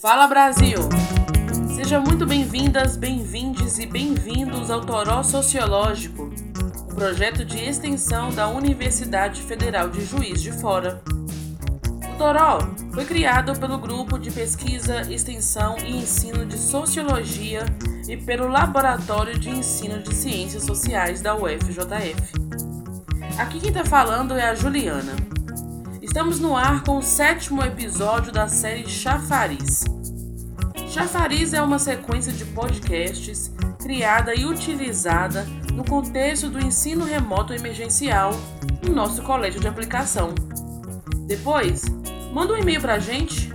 Fala Brasil! Sejam muito bem-vindas, bem-vindes e bem-vindos ao Toró Sociológico, um projeto de extensão da Universidade Federal de Juiz de Fora. O Toró foi criado pelo Grupo de Pesquisa, Extensão e Ensino de Sociologia e pelo Laboratório de Ensino de Ciências Sociais da UFJF. Aqui quem está falando é a Juliana. Estamos no ar com o sétimo episódio da série Chafariz. Chafariz é uma sequência de podcasts criada e utilizada no contexto do ensino remoto emergencial no nosso colégio de aplicação. Depois, manda um e-mail pra gente.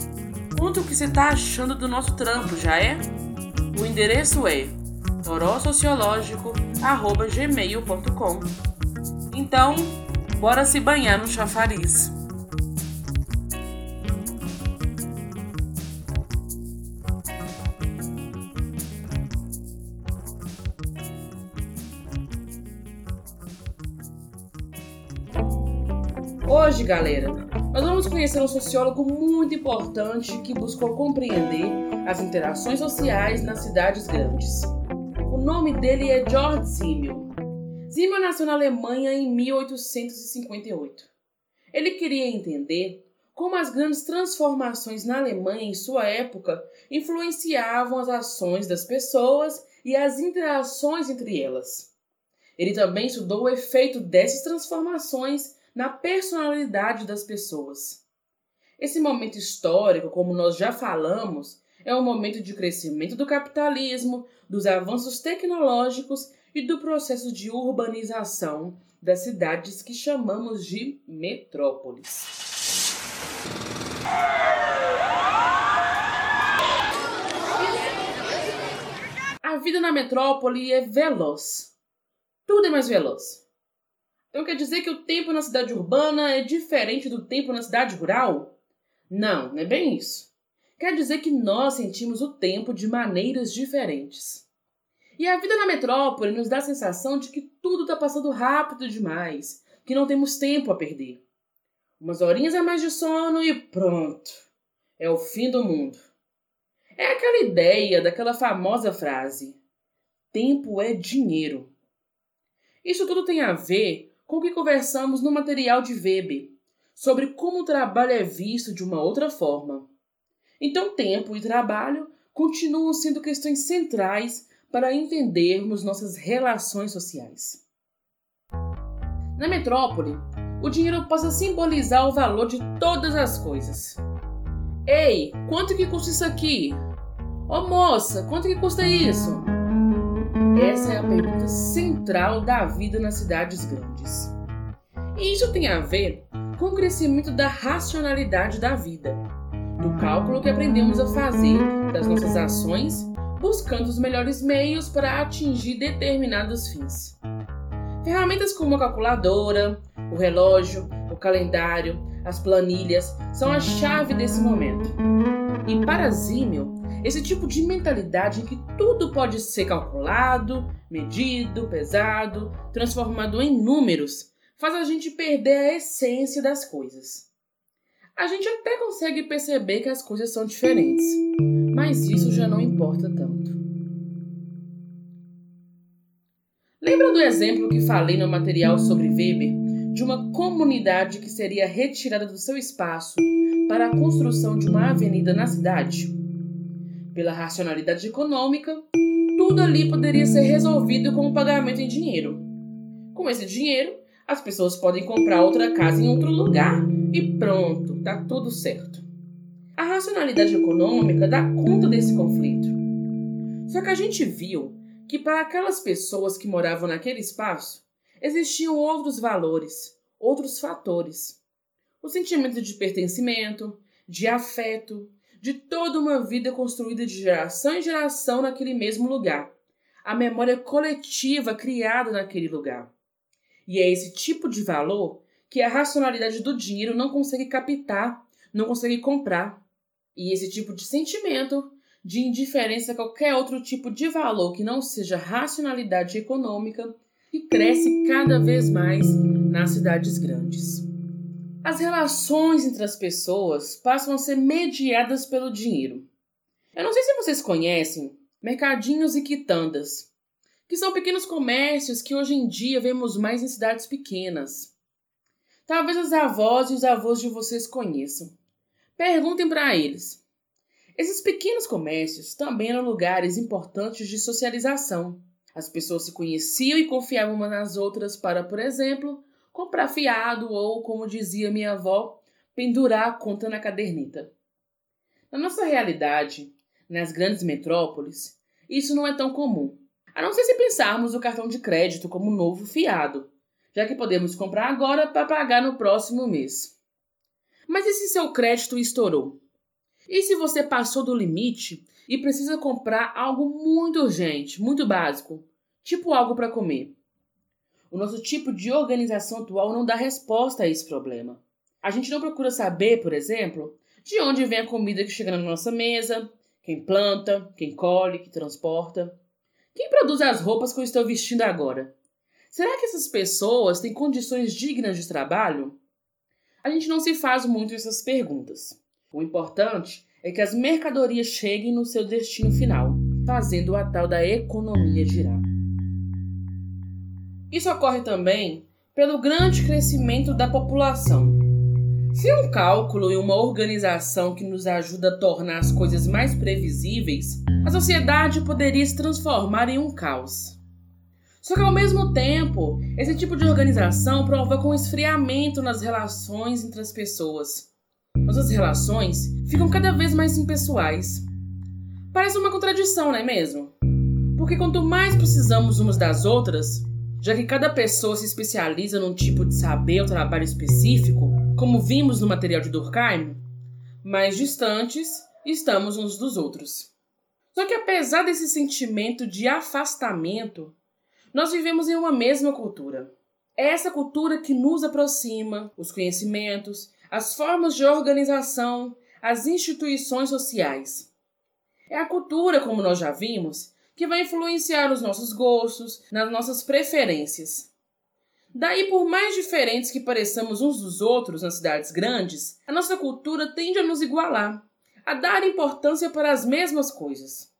Conta o que você está achando do nosso trampo, já é? O endereço é torosociológico.gmail.com Então, bora se banhar no chafariz. Hoje, galera, nós vamos conhecer um sociólogo muito importante que buscou compreender as interações sociais nas cidades grandes. O nome dele é George Simmel. Simmel nasceu na Alemanha em 1858. Ele queria entender como as grandes transformações na Alemanha em sua época influenciavam as ações das pessoas e as interações entre elas. Ele também estudou o efeito dessas transformações na personalidade das pessoas. Esse momento histórico, como nós já falamos, é um momento de crescimento do capitalismo, dos avanços tecnológicos e do processo de urbanização das cidades que chamamos de metrópoles. A vida na metrópole é veloz. Tudo é mais veloz. Então quer dizer que o tempo na cidade urbana é diferente do tempo na cidade rural? Não, não é bem isso. Quer dizer que nós sentimos o tempo de maneiras diferentes. E a vida na metrópole nos dá a sensação de que tudo está passando rápido demais, que não temos tempo a perder. Umas horinhas a mais de sono e pronto. É o fim do mundo. É aquela ideia daquela famosa frase: tempo é dinheiro. Isso tudo tem a ver com que conversamos no material de Weber sobre como o trabalho é visto de uma outra forma. Então, tempo e trabalho continuam sendo questões centrais para entendermos nossas relações sociais. Na metrópole, o dinheiro passa a simbolizar o valor de todas as coisas. Ei, quanto que custa isso aqui? Ô oh, moça, quanto que custa isso? Essa é a pergunta central da vida nas cidades grandes. E isso tem a ver com o crescimento da racionalidade da vida, do cálculo que aprendemos a fazer das nossas ações, buscando os melhores meios para atingir determinados fins. Ferramentas como a calculadora, o relógio, o calendário, as planilhas são a chave desse momento. E para Zimmel, esse tipo de mentalidade em que tudo pode ser calculado, medido, pesado, transformado em números, faz a gente perder a essência das coisas. A gente até consegue perceber que as coisas são diferentes, mas isso já não importa tanto. Lembra do exemplo que falei no material sobre Weber de uma comunidade que seria retirada do seu espaço para a construção de uma avenida na cidade? Pela racionalidade econômica, tudo ali poderia ser resolvido com o pagamento em dinheiro. Com esse dinheiro, as pessoas podem comprar outra casa em outro lugar e pronto, tá tudo certo. A racionalidade econômica dá conta desse conflito. Só que a gente viu que para aquelas pessoas que moravam naquele espaço existiam outros valores, outros fatores. O sentimento de pertencimento, de afeto, de toda uma vida construída de geração em geração naquele mesmo lugar. A memória coletiva criada naquele lugar. E é esse tipo de valor que a racionalidade do dinheiro não consegue captar, não consegue comprar. E esse tipo de sentimento de indiferença a qualquer outro tipo de valor que não seja racionalidade econômica e cresce cada vez mais nas cidades grandes. As relações entre as pessoas passam a ser mediadas pelo dinheiro. Eu não sei se vocês conhecem mercadinhos e quitandas, que são pequenos comércios que hoje em dia vemos mais em cidades pequenas. Talvez os avós e os avós de vocês conheçam. Perguntem para eles. Esses pequenos comércios também eram lugares importantes de socialização. As pessoas se conheciam e confiavam umas nas outras para, por exemplo, comprar fiado ou, como dizia minha avó, pendurar a conta na caderneta. Na nossa realidade, nas grandes metrópoles, isso não é tão comum. A não ser se pensarmos o cartão de crédito como um novo fiado, já que podemos comprar agora para pagar no próximo mês. Mas e se seu crédito estourou? E se você passou do limite e precisa comprar algo muito urgente, muito básico, tipo algo para comer? O nosso tipo de organização atual não dá resposta a esse problema. A gente não procura saber, por exemplo, de onde vem a comida que chega na nossa mesa, quem planta, quem colhe, que transporta. Quem produz as roupas que eu estou vestindo agora? Será que essas pessoas têm condições dignas de trabalho? A gente não se faz muito essas perguntas. O importante é que as mercadorias cheguem no seu destino final, fazendo a tal da economia girar. Isso ocorre também pelo grande crescimento da população. Se um cálculo e uma organização que nos ajuda a tornar as coisas mais previsíveis, a sociedade poderia se transformar em um caos. Só que ao mesmo tempo, esse tipo de organização provoca um esfriamento nas relações entre as pessoas. Nossas relações ficam cada vez mais impessoais. Parece uma contradição, não é mesmo? Porque quanto mais precisamos umas das outras, já que cada pessoa se especializa num tipo de saber ou trabalho específico, como vimos no material de Durkheim, mais distantes estamos uns dos outros. Só que apesar desse sentimento de afastamento, nós vivemos em uma mesma cultura. É essa cultura que nos aproxima, os conhecimentos, as formas de organização, as instituições sociais. É a cultura, como nós já vimos, que vai influenciar os nossos gostos, nas nossas preferências. Daí, por mais diferentes que pareçamos uns dos outros nas cidades grandes, a nossa cultura tende a nos igualar, a dar importância para as mesmas coisas.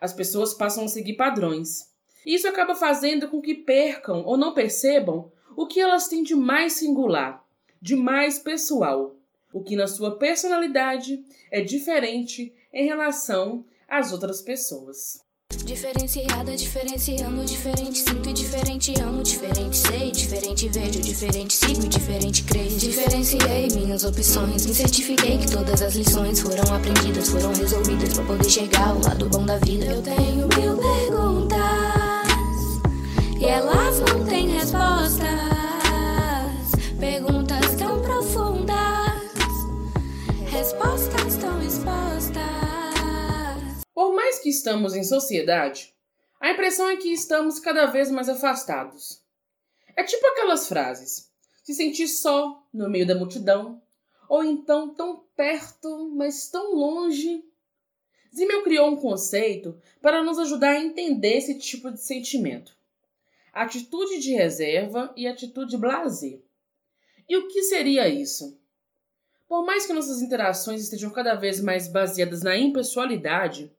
As pessoas passam a seguir padrões. E isso acaba fazendo com que percam ou não percebam o que elas têm de mais singular, de mais pessoal, o que na sua personalidade é diferente em relação às outras pessoas. Diferenciada, diferenciando, diferente, sinto e diferente, amo, diferente, sei, diferente, vejo, diferente, sigo, diferente, creio. Diferenciei minhas opções, me certifiquei que todas as lições foram aprendidas, foram resolvidas para poder chegar ao lado bom da vida. Eu tenho mil perguntas e elas não têm respostas. Perguntas mais que estamos em sociedade, a impressão é que estamos cada vez mais afastados. É tipo aquelas frases: se sentir só no meio da multidão, ou então tão perto, mas tão longe. Zimmel criou um conceito para nos ajudar a entender esse tipo de sentimento: atitude de reserva e atitude blazer. E o que seria isso? Por mais que nossas interações estejam cada vez mais baseadas na impessoalidade,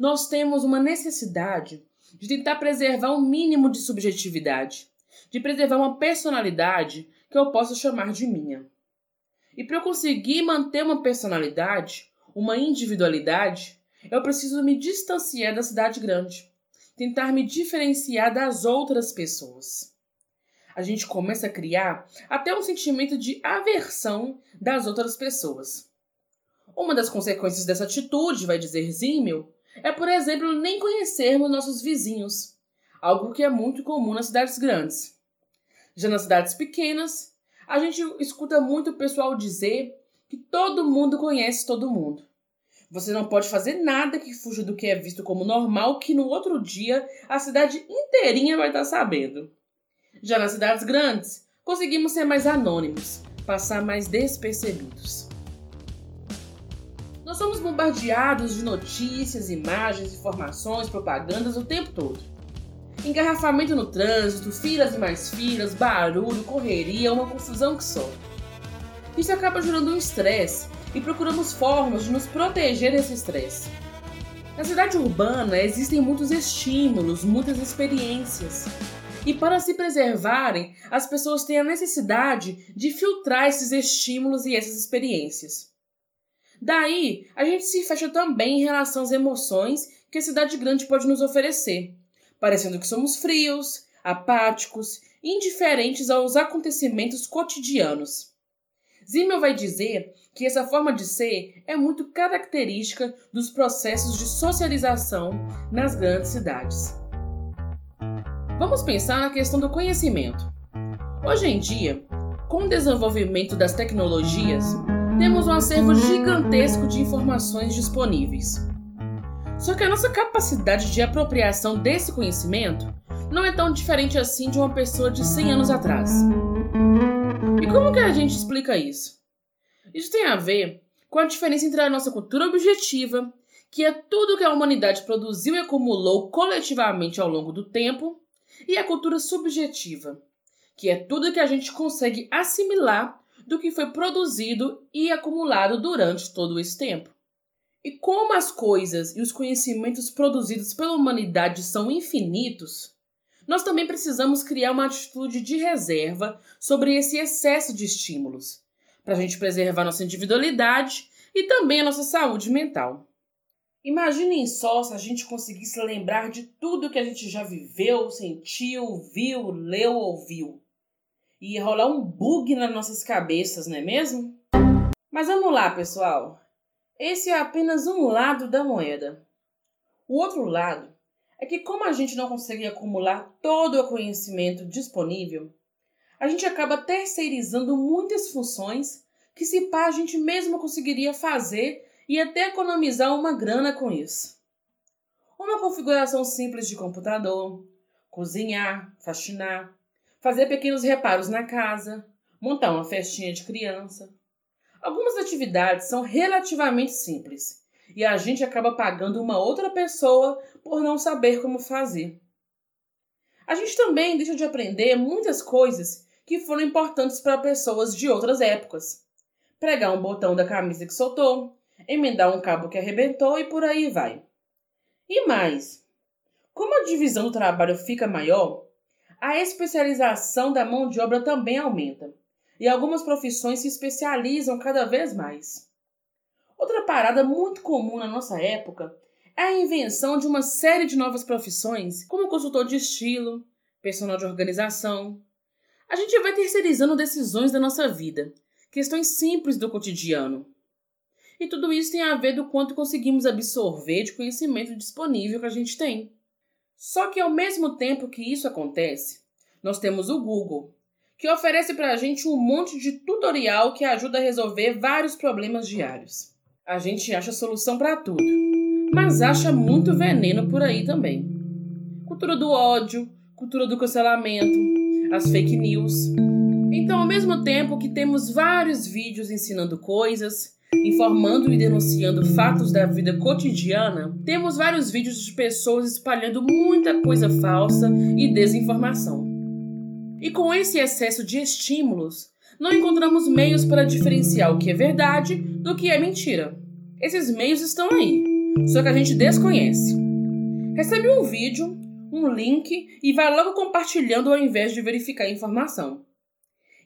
nós temos uma necessidade de tentar preservar um mínimo de subjetividade, de preservar uma personalidade que eu possa chamar de minha. E para eu conseguir manter uma personalidade, uma individualidade, eu preciso me distanciar da cidade grande, tentar me diferenciar das outras pessoas. A gente começa a criar até um sentimento de aversão das outras pessoas. Uma das consequências dessa atitude, vai dizer Zimmel, é, por exemplo, nem conhecermos nossos vizinhos, algo que é muito comum nas cidades grandes. Já nas cidades pequenas, a gente escuta muito o pessoal dizer que todo mundo conhece todo mundo. Você não pode fazer nada que fuja do que é visto como normal, que no outro dia a cidade inteirinha vai estar sabendo. Já nas cidades grandes, conseguimos ser mais anônimos, passar mais despercebidos. Nós somos bombardeados de notícias, imagens, informações, propagandas o tempo todo. Engarrafamento no trânsito, filas e mais filas, barulho, correria, uma confusão que só. Isso acaba gerando um estresse e procuramos formas de nos proteger desse estresse. Na cidade urbana existem muitos estímulos, muitas experiências. E para se preservarem, as pessoas têm a necessidade de filtrar esses estímulos e essas experiências. Daí, a gente se fecha também em relação às emoções que a cidade grande pode nos oferecer, parecendo que somos frios, apáticos, indiferentes aos acontecimentos cotidianos. Zimmel vai dizer que essa forma de ser é muito característica dos processos de socialização nas grandes cidades. Vamos pensar na questão do conhecimento. Hoje em dia, com o desenvolvimento das tecnologias, temos um acervo gigantesco de informações disponíveis. Só que a nossa capacidade de apropriação desse conhecimento não é tão diferente assim de uma pessoa de 100 anos atrás. E como que a gente explica isso? Isso tem a ver com a diferença entre a nossa cultura objetiva, que é tudo que a humanidade produziu e acumulou coletivamente ao longo do tempo, e a cultura subjetiva, que é tudo que a gente consegue assimilar do que foi produzido e acumulado durante todo esse tempo. E como as coisas e os conhecimentos produzidos pela humanidade são infinitos, nós também precisamos criar uma atitude de reserva sobre esse excesso de estímulos, para a gente preservar nossa individualidade e também a nossa saúde mental. Imaginem só se a gente conseguisse lembrar de tudo que a gente já viveu, sentiu, viu, leu, ouviu. Ia rolar um bug nas nossas cabeças, não é mesmo? Mas vamos lá, pessoal. Esse é apenas um lado da moeda. O outro lado é que, como a gente não consegue acumular todo o conhecimento disponível, a gente acaba terceirizando muitas funções que, se pá, a gente mesmo conseguiria fazer e até economizar uma grana com isso. Uma configuração simples de computador, cozinhar, faxinar, fazer pequenos reparos na casa, montar uma festinha de criança. Algumas atividades são relativamente simples e a gente acaba pagando uma outra pessoa por não saber como fazer. A gente também deixa de aprender muitas coisas que foram importantes para pessoas de outras épocas. Pregar um botão da camisa que soltou, emendar um cabo que arrebentou e por aí vai. E mais, como a divisão do trabalho fica maior, a especialização da mão de obra também aumenta, e algumas profissões se especializam cada vez mais. Outra parada muito comum na nossa época é a invenção de uma série de novas profissões, como consultor de estilo, personal de organização. A gente vai terceirizando decisões da nossa vida, questões simples do cotidiano, e tudo isso tem a ver do quanto conseguimos absorver de conhecimento disponível que a gente tem. Só que ao mesmo tempo que isso acontece, nós temos o Google, que oferece para a gente um monte de tutorial que ajuda a resolver vários problemas diários. A gente acha solução para tudo, mas acha muito veneno por aí também. Cultura do ódio, cultura do cancelamento, as fake news. Então, ao mesmo tempo que temos vários vídeos ensinando coisas, informando e denunciando fatos da vida cotidiana, temos vários vídeos de pessoas espalhando muita coisa falsa e desinformação. E com esse excesso de estímulos, não encontramos meios para diferenciar o que é verdade do que é mentira. Esses meios estão aí, só que a gente desconhece. Recebe um vídeo, um link e vai logo compartilhando ao invés de verificar a informação.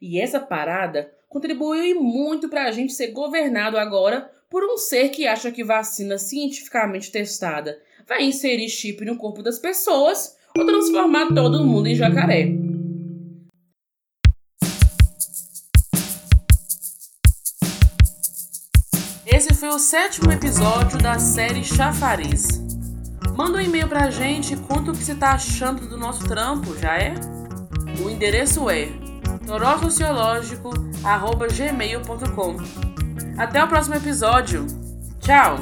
E essa parada contribuiu muito para a gente ser governado agora por um ser que acha que vacina cientificamente testada vai inserir chip no corpo das pessoas ou transformar todo mundo em jacaré. Esse foi o sétimo episódio da série Chafariz. Manda um e-mail pra gente e conta o que você tá achando do nosso trampo, já é? O endereço é torosociológico.gmail.com. Até o próximo episódio. Tchau!